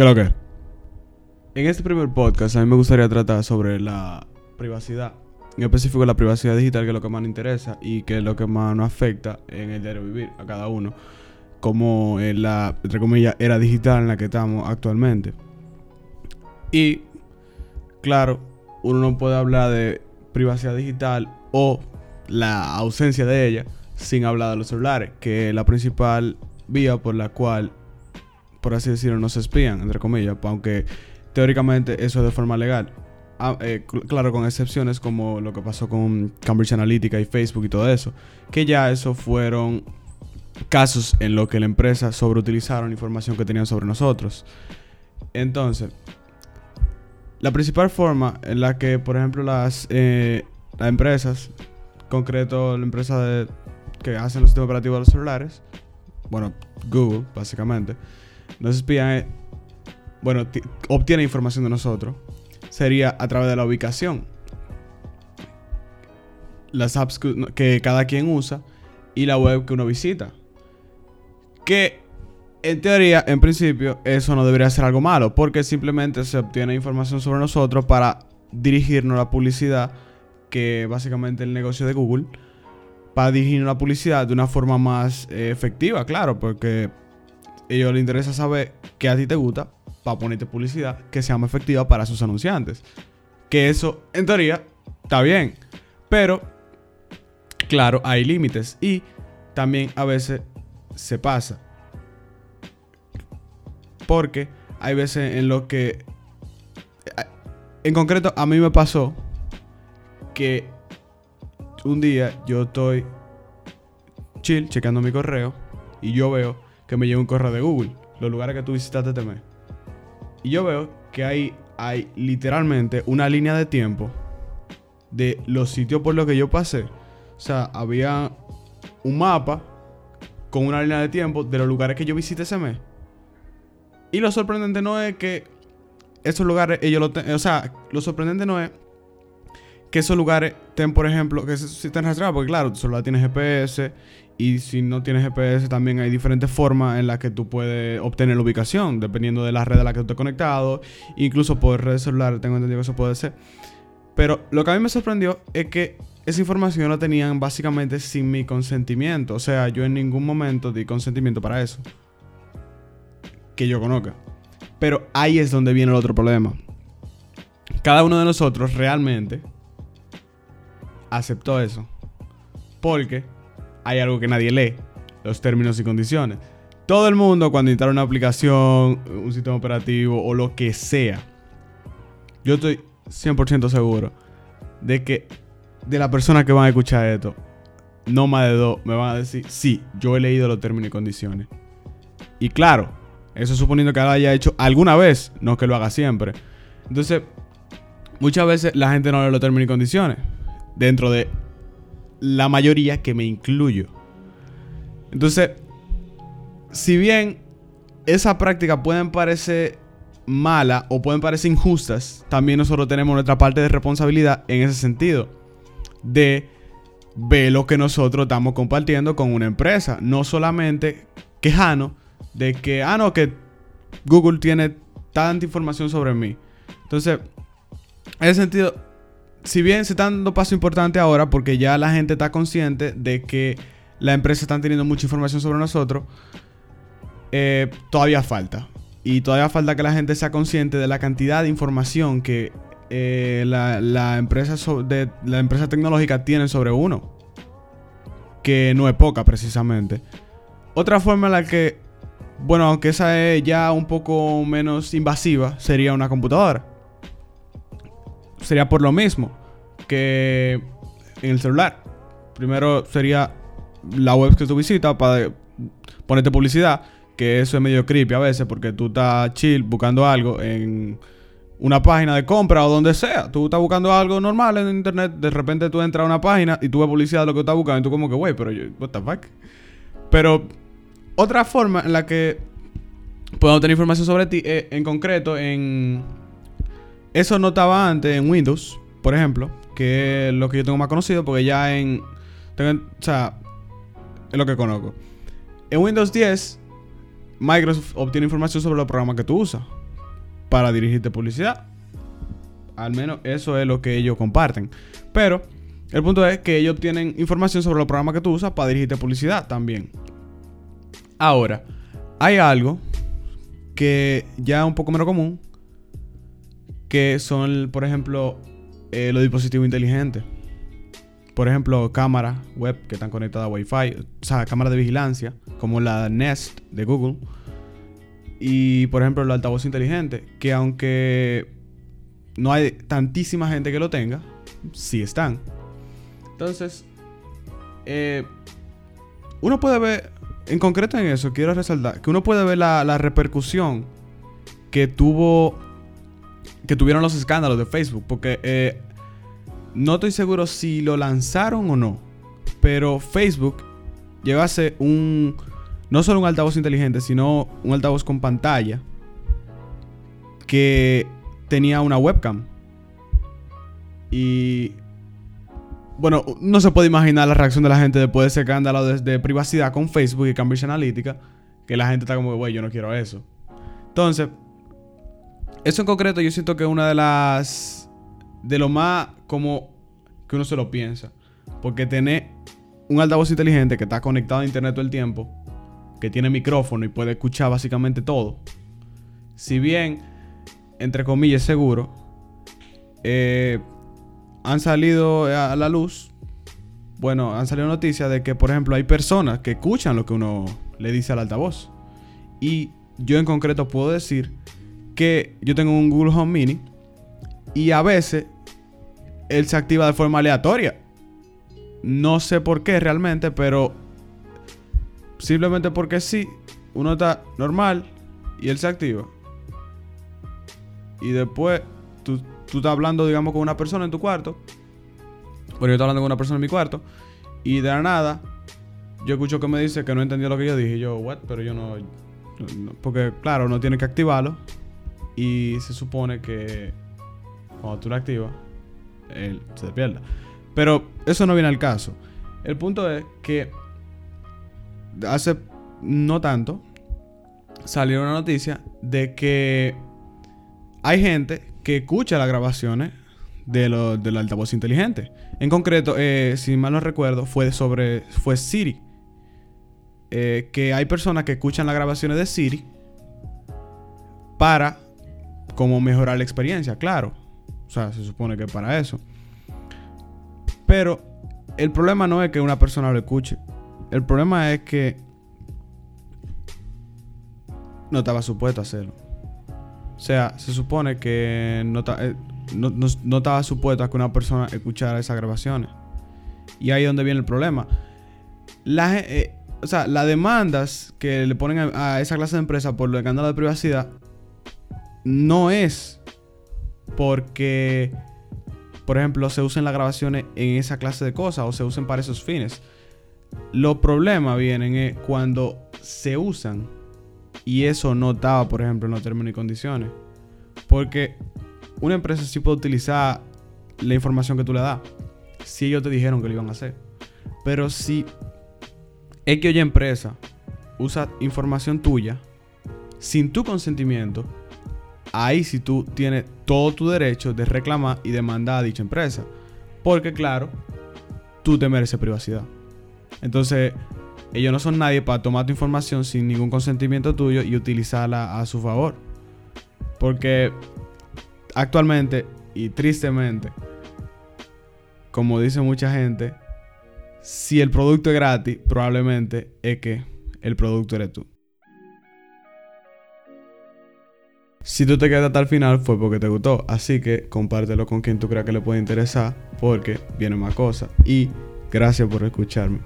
¿Qué lo que? En este primer podcast a mí me gustaría tratar sobre la privacidad. En específico la privacidad digital, que es lo que más nos interesa y que es lo que más nos afecta en el diario vivir a cada uno. Como en la, entre comillas, era digital en la que estamos actualmente. Y, claro, uno no puede hablar de privacidad digital o la ausencia de ella sin hablar de los celulares, que es la principal vía por la cual, por así decirlo, no se espían, entre comillas, aunque teóricamente eso es de forma legal. Ah, eh, claro, con excepciones como lo que pasó con Cambridge Analytica y Facebook y todo eso, que ya eso fueron casos en los que la empresa sobreutilizaron información que tenían sobre nosotros. Entonces, la principal forma en la que, por ejemplo, las, eh, las empresas, concreto la empresa que hacen los sistemas operativos de los celulares, bueno, Google, básicamente, nos espían, bueno, obtiene información de nosotros, sería a través de la ubicación. Las apps que, cada quien usa y la web que uno visita. Que en teoría, en principio, eso no debería ser algo malo, porque simplemente se obtiene información sobre nosotros para dirigirnos la publicidad, que básicamente el negocio de Google, para dirigirnos la publicidad de una forma más eh, efectiva, claro, porque ellos les interesa saber qué a ti te gusta para ponerte publicidad que sea más efectiva para sus anunciantes. Que eso, en teoría, está bien. Pero, claro, hay límites. Y también a veces se pasa. Porque hay veces en lo que... En concreto, a mí me pasó que un día yo estoy chill, checando mi correo, y yo veo que me llega un correo de Google, los lugares que tú visitaste este mes. Y yo veo que hay, hay literalmente una línea de tiempo de los sitios por los que yo pasé. O sea, había un mapa con una línea de tiempo de los lugares que yo visité ese mes. Y lo sorprendente no es que esos lugares, ellos lo O sea, lo sorprendente no es que esos lugares estén, por ejemplo, que si estén rastreados, porque claro, tu celular tiene GPS y si no tienes GPS también hay diferentes formas en las que tú puedes obtener la ubicación, dependiendo de la red a la que tú estés conectado, incluso por redes celulares, tengo entendido que eso puede ser. Pero lo que a mí me sorprendió es que esa información la tenían básicamente sin mi consentimiento, o sea, yo en ningún momento di consentimiento para eso. Que yo conozca. Pero ahí es donde viene el otro problema. Cada uno de nosotros realmente aceptó eso. Porque hay algo que nadie lee, los términos y condiciones. Todo el mundo cuando instala una aplicación, un sistema operativo o lo que sea, yo estoy 100% seguro de que de la persona que van a escuchar esto, no más de dos me van a decir, sí, yo he leído los términos y condiciones. Y claro, eso suponiendo que lo haya hecho alguna vez, no que lo haga siempre. Entonces, muchas veces la gente no lee los términos y condiciones dentro de la mayoría que me incluyo. Entonces, si bien esa práctica pueden parecer mala o pueden parecer injustas, también nosotros tenemos nuestra parte de responsabilidad en ese sentido. De ver lo que nosotros estamos compartiendo con una empresa. No solamente quejarnos de que, ah, no, que Google tiene tanta información sobre mí. Entonces, en ese sentido, si bien se están dando pasos importantes ahora, porque ya la gente está consciente de que la empresa está teniendo mucha información sobre nosotros, eh, todavía falta. Y todavía falta que la gente sea consciente de la cantidad de información que eh, la, empresa de, la empresa tecnológica tiene sobre uno. Que no es poca, precisamente. Otra forma en la que, bueno, aunque esa es ya un poco menos invasiva, sería una computadora sería por lo mismo que en el celular. Primero sería la web que tú visitas para ponerte publicidad, que eso es medio creepy a veces porque tú estás chill buscando algo en una página de compra o donde sea. Tú estás buscando algo normal en internet, de repente tú entras a una página y tú ves publicidad de lo que estás buscando y tú como que, güey, pero yo, what the fuck. Pero otra forma en la que podemos tener información sobre ti, es, en concreto en eso no estaba antes en Windows, por ejemplo, que es lo que yo tengo más conocido, porque ya en. o sea, es lo que conozco. En Windows 10, Microsoft obtiene información sobre los programas que tú usas. para dirigirte publicidad. Al menos eso es lo que ellos comparten. Pero el punto es que ellos tienen información sobre los programas que tú usas para dirigirte publicidad también. Ahora, hay algo que ya es un poco menos común, que son, por ejemplo, eh, los dispositivos inteligentes. Por ejemplo, cámaras web que están conectadas a Wi-Fi, o sea, cámaras de vigilancia, como la Nest de Google. Y, por ejemplo, los altavoces inteligentes, que aunque no hay tantísima gente que lo tenga, sí están. Entonces, eh, uno puede ver, en concreto en eso, quiero resaltar, que uno puede ver la, repercusión que tuvo, que tuvieron los escándalos de Facebook, porque eh, no estoy seguro si lo lanzaron o no, pero Facebook llegó a un, no solo un altavoz inteligente, sino un altavoz con pantalla que tenía una webcam. Y bueno, no se puede imaginar la reacción de la gente después de ese escándalo de, privacidad con Facebook y Cambridge Analytica, que la gente está como, güey, yo no quiero eso. Entonces, eso en concreto yo siento que es una de las de lo más como que uno se lo piensa, porque tener un altavoz inteligente que está conectado a internet todo el tiempo, que tiene micrófono y puede escuchar básicamente todo. Si bien entre comillas, seguro, eh, han salido a la luz, bueno, han salido noticias de que, por ejemplo, hay personas que escuchan lo que uno le dice al altavoz. Y yo en concreto puedo decir que yo tengo un Google Home Mini y a veces él se activa de forma aleatoria. No sé por qué realmente, pero simplemente porque sí, uno está normal y él se activa y después tú, tú estás hablando, digamos, con una persona en tu cuarto. Bueno, yo estoy hablando con una persona en mi cuarto. Y de la nada, yo escucho que me dice que no entendió lo que yo dije. Yo, what? Pero yo no, Porque, claro, no tiene que activarlo. Y se supone que cuando tú lo activas, él se despierta. Pero eso no viene al caso. El punto es que hace no tanto salió una noticia de que hay gente que escucha las grabaciones de del altavoz inteligente. En concreto, eh, si mal no recuerdo, fue sobre fue Siri. Eh, que hay personas que escuchan las grabaciones de Siri para como mejorar la experiencia, claro. O sea, se supone que para eso. Pero el problema no es que una persona lo escuche. El problema es que no estaba supuesto a hacerlo. O sea, se supone que no, eh, estaba supuesto a que una persona escuchara esas grabaciones. Y ahí es donde viene el problema. Eh, o sea, las demandas que le ponen a, esa clase de empresa por lo de escándalo de privacidad no es porque, por ejemplo, se usen las grabaciones en esa clase de cosas o se usen para esos fines. Los problemas vienen cuando se usan y eso no estaba, por ejemplo, en los términos y condiciones. Porque una empresa sí puede utilizar la información que tú le das. Si ellos te dijeron que lo iban a hacer. Pero si es que oye empresa usa información tuya sin tu consentimiento, ahí sí tú tienes todo tu derecho de reclamar y demandar a dicha empresa. Porque claro, tú te mereces privacidad. Entonces, ellos no son nadie para tomar tu información sin ningún consentimiento tuyo y utilizarla a su favor. Porque actualmente y tristemente, como dice mucha gente, si el producto es gratis, probablemente es que el producto eres tú. Si tú te quedas hasta el final fue porque te gustó, así que compártelo con quien tú creas que le puede interesar porque viene más cosas. Y gracias por escucharme.